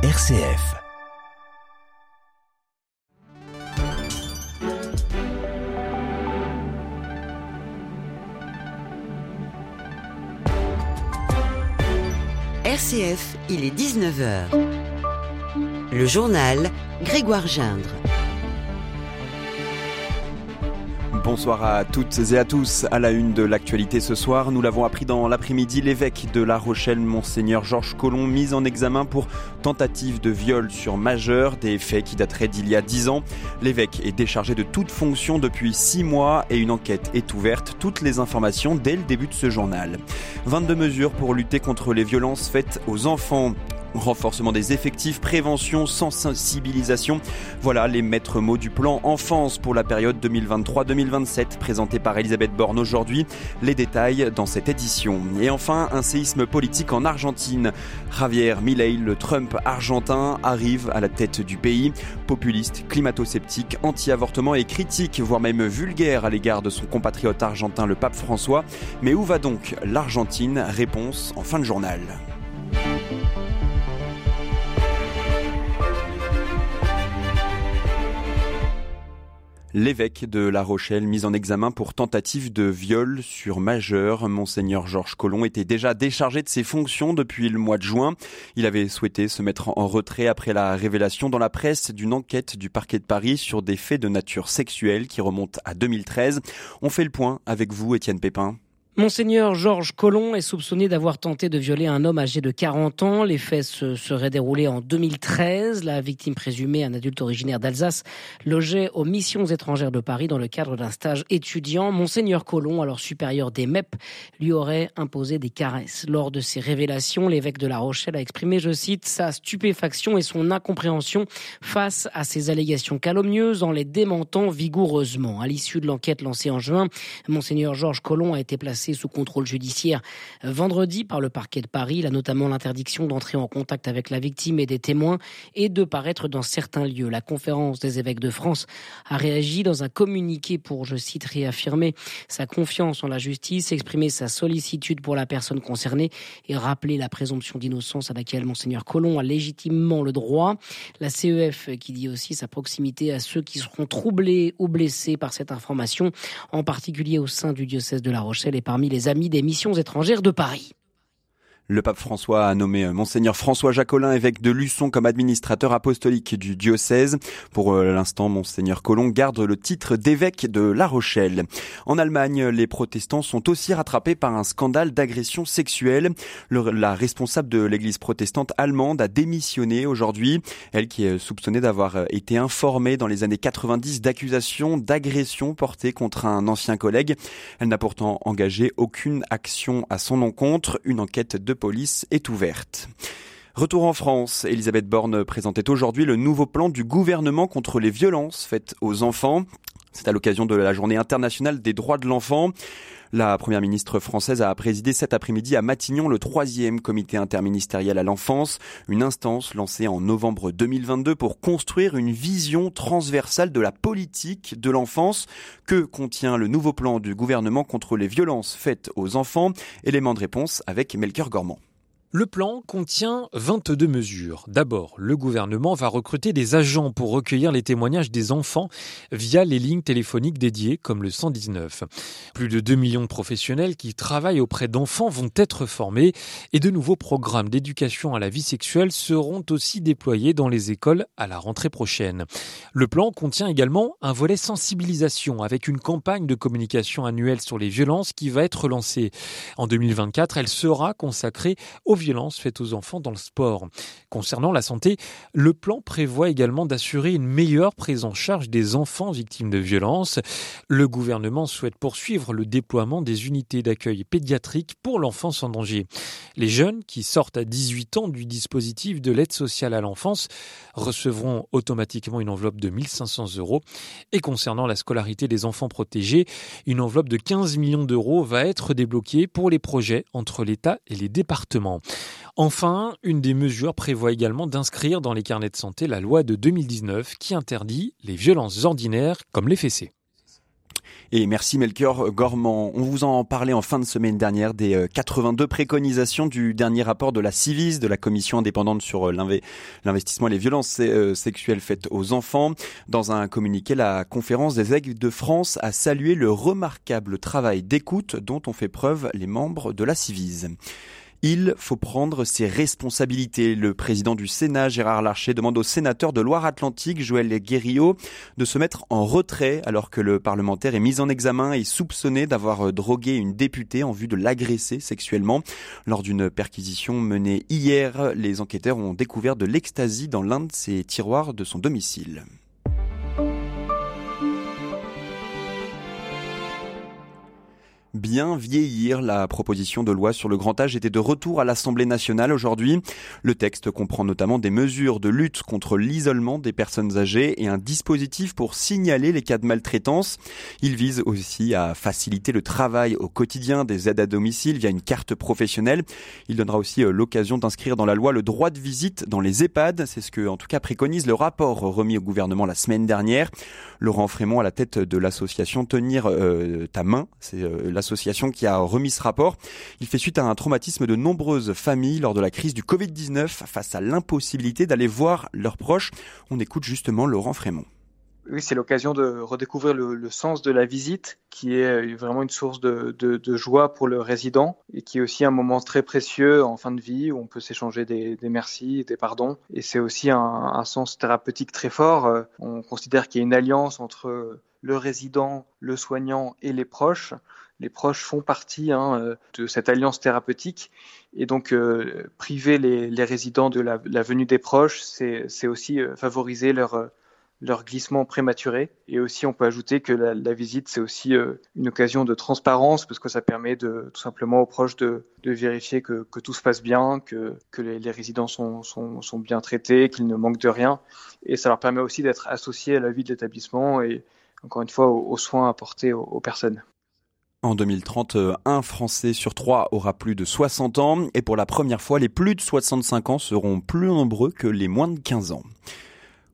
RCF. RCF, il est 19h. Le journal Grégoire Gindre. Bonsoir à toutes et à tous. À la une de l'actualité ce soir, nous l'avons appris dans l'après-midi, l'évêque de La Rochelle, Monseigneur Georges Collomb, mis en examen pour tentative de viol sur majeur, des faits qui dateraient d'il y a dix ans. L'évêque est déchargé de toute fonction depuis six mois et une enquête est ouverte. Toutes les informations dès le début de ce journal. 22 mesures pour lutter contre les violences faites aux enfants. Renforcement des effectifs, prévention, sensibilisation. Voilà les maîtres mots du plan enfance pour la période 2023-2027 présenté par Elisabeth Borne aujourd'hui. Les détails dans cette édition. Et enfin, un séisme politique en Argentine. Javier Milei, le Trump argentin, arrive à la tête du pays. Populiste, climato-sceptique, anti-avortement et critique, voire même vulgaire à l'égard de son compatriote argentin, le pape François. Mais où va donc l'Argentine? Réponse en fin de journal. L'évêque de La Rochelle, mis en examen pour tentative de viol sur majeur, Monseigneur Georges Collomb était déjà déchargé de ses fonctions depuis le mois de juin. Il avait souhaité se mettre en retrait après la révélation dans la presse d'une enquête du parquet de Paris sur des faits de nature sexuelle qui remontent à 2013. On fait le point avec vous, Étienne Pépin. Monseigneur Georges Collomb est soupçonné d'avoir tenté de violer un homme âgé de 40 ans. Les faits se seraient déroulés en 2013. La victime présumée, un adulte originaire d'Alsace, logeait aux missions étrangères de Paris dans le cadre d'un stage étudiant. Monseigneur Collomb, alors supérieur des MEP, lui aurait imposé des caresses. Lors de ces révélations, l'évêque de La Rochelle a exprimé, je cite, sa stupéfaction et son incompréhension face à ces allégations calomnieuses en les démentant vigoureusement. À l'issue de l'enquête lancée en juin, Monseigneur Georges Collomb a été placé sous contrôle judiciaire vendredi par le parquet de Paris. Il a notamment l'interdiction d'entrer en contact avec la victime et des témoins et de paraître dans certains lieux. La conférence des évêques de France a réagi dans un communiqué pour, je cite, réaffirmer sa confiance en la justice, exprimer sa sollicitude pour la personne concernée et rappeler la présomption d'innocence à laquelle Monseigneur Colomb a légitimement le droit. La CEF qui dit aussi sa proximité à ceux qui seront troublés ou blessés par cette information, en particulier au sein du diocèse de La Rochelle et par parmi les amis des missions étrangères de Paris. Le pape François a nommé euh, monseigneur François Jacolin, évêque de Luçon, comme administrateur apostolique du diocèse. Pour euh, l'instant, monseigneur Colomb garde le titre d'évêque de La Rochelle. En Allemagne, les protestants sont aussi rattrapés par un scandale d'agression sexuelle. la responsable de l'église protestante allemande a démissionné aujourd'hui. Elle qui est soupçonnée d'avoir euh, été informée dans les années 90 d'accusations d'agression portées contre un ancien collègue. Elle n'a pourtant engagé aucune action à son encontre. Une enquête de police est ouverte. Retour en France, Elisabeth Borne présentait aujourd'hui le nouveau plan du gouvernement contre les violences faites aux enfants. C'est à l'occasion de la journée internationale des droits de l'enfant. La première ministre française a présidé cet après-midi à Matignon le troisième comité interministériel à l'enfance, une instance lancée en novembre 2022 pour construire une vision transversale de la politique de l'enfance que contient le nouveau plan du gouvernement contre les violences faites aux enfants. Élément de réponse avec Melchior Gormand. Le plan contient 22 mesures. D'abord, le gouvernement va recruter des agents pour recueillir les témoignages des enfants via les lignes téléphoniques dédiées comme le 119. Plus de 2 millions de professionnels qui travaillent auprès d'enfants vont être formés et de nouveaux programmes d'éducation à la vie sexuelle seront aussi déployés dans les écoles à la rentrée prochaine. Le plan contient également un volet sensibilisation avec une campagne de communication annuelle sur les violences qui va être lancée. En 2024, elle sera consacrée aux violences faites aux enfants dans le sport. Concernant la santé, le plan prévoit également d'assurer une meilleure prise en charge des enfants victimes de violences. Le gouvernement souhaite poursuivre le déploiement des unités d'accueil pédiatrique pour l'enfance en danger. Les jeunes qui sortent à 18 ans du dispositif de l'aide sociale à l'enfance recevront automatiquement une enveloppe de 1500 euros. Et concernant la scolarité des enfants protégés, une enveloppe de 15 millions d'euros va être débloquée pour les projets entre l'État et les départements. Enfin, une des mesures prévoit également d'inscrire dans les carnets de santé la loi de 2019 qui interdit les violences ordinaires comme les fessées. Et merci Melchior Gormand. On vous en parlait en fin de semaine dernière des 82 euh, préconisations du dernier rapport de la CIVIS, de la Commission indépendante sur euh, l'investissement et les violences euh, sexuelles faites aux enfants. Dans un communiqué, la conférence des aigles de France a salué le remarquable travail d'écoute dont ont fait preuve les membres de la CIVIS. Il faut prendre ses responsabilités. Le président du Sénat, Gérard Larcher, demande au sénateur de Loire-Atlantique, Joël Guérillot, de se mettre en retrait alors que le parlementaire est mis en examen et soupçonné d'avoir drogué une députée en vue de l'agresser sexuellement. Lors d'une perquisition menée hier, les enquêteurs ont découvert de l'ecstasy dans l'un de ses tiroirs de son domicile. Bien vieillir. La proposition de loi sur le grand âge était de retour à l'Assemblée nationale aujourd'hui. Le texte comprend notamment des mesures de lutte contre l'isolement des personnes âgées et un dispositif pour signaler les cas de maltraitance. Il vise aussi à faciliter le travail au quotidien des aides à domicile via une carte professionnelle. Il donnera aussi euh, l'occasion d'inscrire dans la loi le droit de visite dans les EHPAD. C'est ce que, en tout cas, préconise le rapport remis au gouvernement la semaine dernière. Laurent Frémont à la tête de l'association Tenir euh, ta main. C'est euh, association qui a remis ce rapport. Il fait suite à un traumatisme de nombreuses familles lors de la crise du Covid-19 face à l'impossibilité d'aller voir leurs proches. On écoute justement Laurent Frémont. Oui, c'est l'occasion de redécouvrir le, sens de la visite, qui est vraiment une source de, joie pour le résident et qui est aussi un moment très précieux en fin de vie où on peut s'échanger des, des merci, des pardons. Et c'est aussi un, sens thérapeutique très fort. On considère qu'il y a une alliance entre le résident, le soignant et les proches les proches font partie hein, euh, de cette alliance thérapeutique. Et donc, euh, priver les, résidents de la, venue des proches, c'est aussi euh, favoriser leur, leur glissement prématuré. Et aussi, on peut ajouter que la, visite, c'est aussi une occasion de transparence, parce que ça permet de, tout simplement aux proches de, vérifier que, tout se passe bien, que, les, résidents sont, sont, bien traités, qu'ils ne manquent de rien. Et ça leur permet aussi d'être associés à la vie de l'établissement et, encore une fois, aux, soins apportés aux personnes. En 2030, un Français sur trois aura plus de 60 ans et pour la première fois, les plus de 65 ans seront plus nombreux que les moins de 15 ans.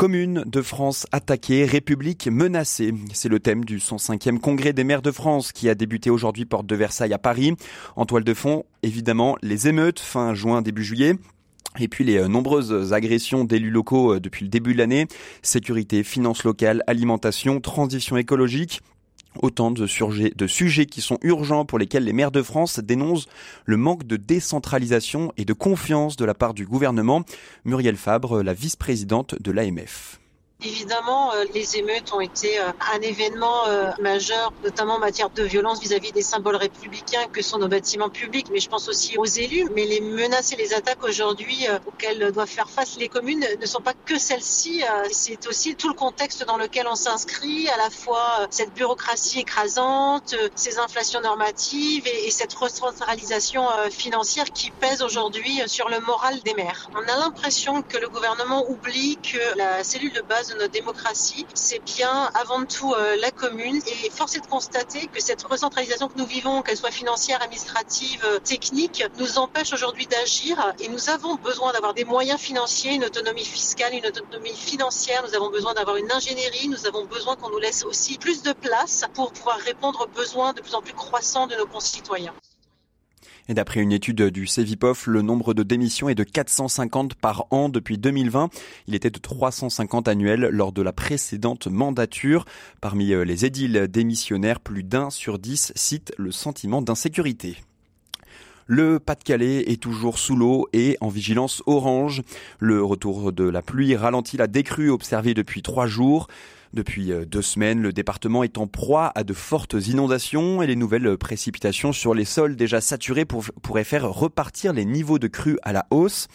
Commune de France attaquée, République menacée. C'est le thème du 105e congrès des maires de France qui a débuté aujourd'hui porte de Versailles à Paris. En toile de fond, évidemment, les émeutes fin juin, début juillet. Et puis les euh, nombreuses agressions d'élus locaux euh, depuis le début de l'année, sécurité, finances locales, alimentation, transition écologique, Autant de, sujets qui sont urgents pour lesquels les maires de France dénoncent le manque de décentralisation et de confiance de la part du gouvernement. Muriel Fabre, la vice-présidente de l'AMF. Évidemment, euh, les émeutes ont été euh, un événement euh, majeur, notamment en matière de violence vis-à-vis des symboles républicains que sont nos bâtiments publics, mais je pense aussi aux élus. Mais les menaces et les attaques aujourd'hui auxquelles doivent faire face les communes ne sont pas que celles-ci, c'est aussi tout le contexte dans lequel on s'inscrit, à la fois cette bureaucratie écrasante, ces inflations normatives et cette recentralisation financière qui pèse aujourd'hui sur le moral des maires. On a l'impression que le gouvernement oublie que la cellule de base de notre démocratie, c'est bien avant tout euh, la commune. Et force est de constater que cette recentralisation que nous vivons, qu'elle soit financière, administrative, euh, technique, nous empêche aujourd'hui d'agir. Et nous avons besoin d'avoir des moyens financiers, une autonomie fiscale, une autonomie financière. Nous avons besoin d'avoir une ingénierie. Nous avons besoin qu'on nous laisse aussi plus de place pour pouvoir répondre aux besoins de plus en plus croissants de nos concitoyens. Et d'après une étude du Cevipof, le nombre de démissions est de 450 par an depuis 2020. Il était de 350 annuels lors de la précédente mandature. Parmi euh, les édiles démissionnaires, plus d'un sur dix cite le sentiment d'insécurité. Le Pas-de-Calais est toujours sous l'eau et en vigilance orange. Le retour de la pluie ralentit la décrue observée depuis trois jours. Depuis euh, deux semaines, le département est en proie à de fortes inondations et les nouvelles précipitations sur les sols déjà saturés pourraient faire repartir les niveaux de crue à la hausse.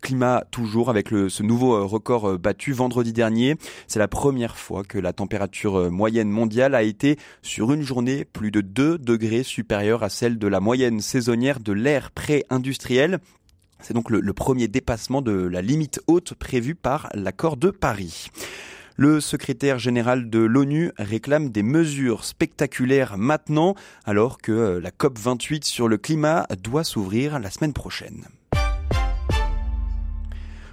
Climat toujours avec ce nouveau euh, record euh, battu vendredi dernier. C'est la première fois que la température moyenne mondiale a été sur une journée plus de 2 degrés supérieure à celle de la moyenne saisonnière de l'ère pré-industrielle. C'est donc le premier dépassement de la limite haute prévue par l'accord de Paris. Le secrétaire général de l'ONU réclame des mesures spectaculaires maintenant, alors que euh, la COP28 sur le climat doit s'ouvrir la semaine prochaine.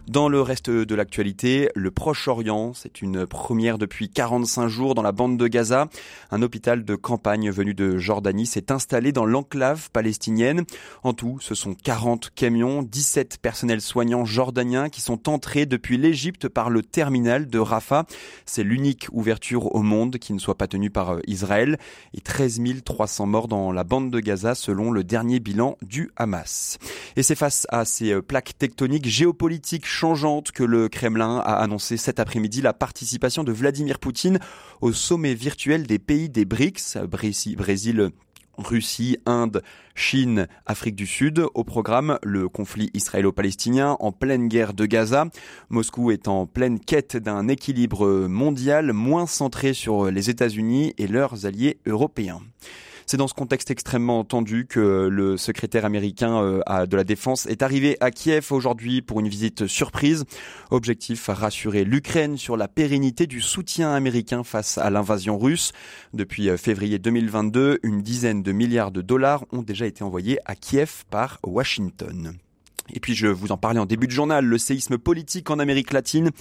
Dans le reste de l'actualité, le Proche-Orient, c'est une première depuis 45 jours dans la bande de Gaza. Un hôpital de campagne venu de Jordanie s'est installé dans l'enclave palestinienne. En tout, ce sont 40 camions, 17 personnels soignants jordaniens qui sont entrés depuis l'Égypte par le terminal de Rafah. C'est l'unique ouverture au monde qui ne soit pas tenue par euh, Israël et 13 300 morts dans la bande de Gaza selon le dernier bilan du Hamas. Et c'est face à ces euh, plaques tectoniques géopolitiques changeante que le Kremlin a annoncé cet après-midi la participation de Vladimir Poutine au sommet virtuel des pays des BRICS, Brésil, Russie, Inde, Chine, Afrique du Sud. Au programme, le conflit israélo-palestinien en pleine guerre de Gaza. Moscou est en pleine quête d'un équilibre mondial moins centré sur les États-Unis et leurs alliés européens. C'est dans ce contexte extrêmement tendu que le secrétaire américain euh, de la Défense est arrivé à Kiev aujourd'hui pour une visite surprise. Objectif, rassurer l'Ukraine sur la pérennité du soutien américain face à l'invasion russe. Depuis euh, février 2022, une dizaine de milliards de dollars ont déjà été envoyés à Kiev par Washington. Et puis je vous en parlais en début de journal, le séisme politique en Amérique latine.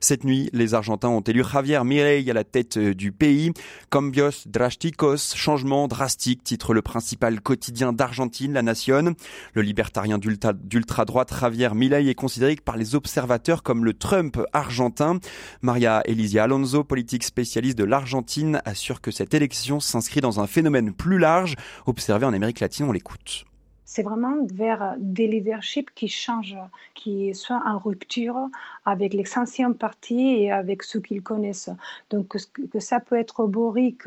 Cette nuit, les Argentins ont élu Javier Milei à la tête euh, du pays. Cambios drásticos, changement drastique, titre le principal quotidien d'Argentine, La Nation. Le libertarien d'ultra-droite Javier Milei est considéré par les observateurs comme le Trump argentin. Maria Elisia Alonso, politique spécialiste de l'Argentine, assure que cette élection s'inscrit dans un phénomène plus large observé en Amérique latine. On l'écoute c'est vraiment vers des leaderships qui changent, qui soient en rupture avec les anciens partis et avec ceux qu'ils connaissent. Donc que ça peut être Boric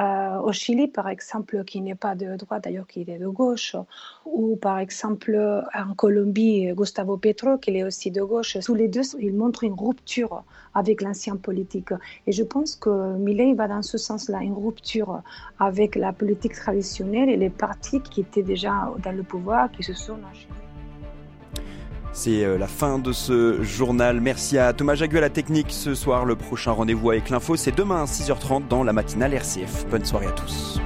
euh, au Chili, par exemple, qui n'est pas de droite, d'ailleurs qui est de gauche, ou par exemple en Colombie, Gustavo Petro, qui est aussi de gauche. Tous les deux, ils montrent une rupture avec l'ancien politique. Et je pense que Millet va dans ce sens-là, une rupture avec la politique traditionnelle et les partis qui étaient déjà dans le pouvoir, qui se sont enchaînés. C'est euh, la fin de ce journal. Merci à Thomas Jagu à la technique. Ce soir, le prochain rendez-vous avec l'info, c'est demain à 6h30 dans la matinale RCF. Bonne soirée à tous.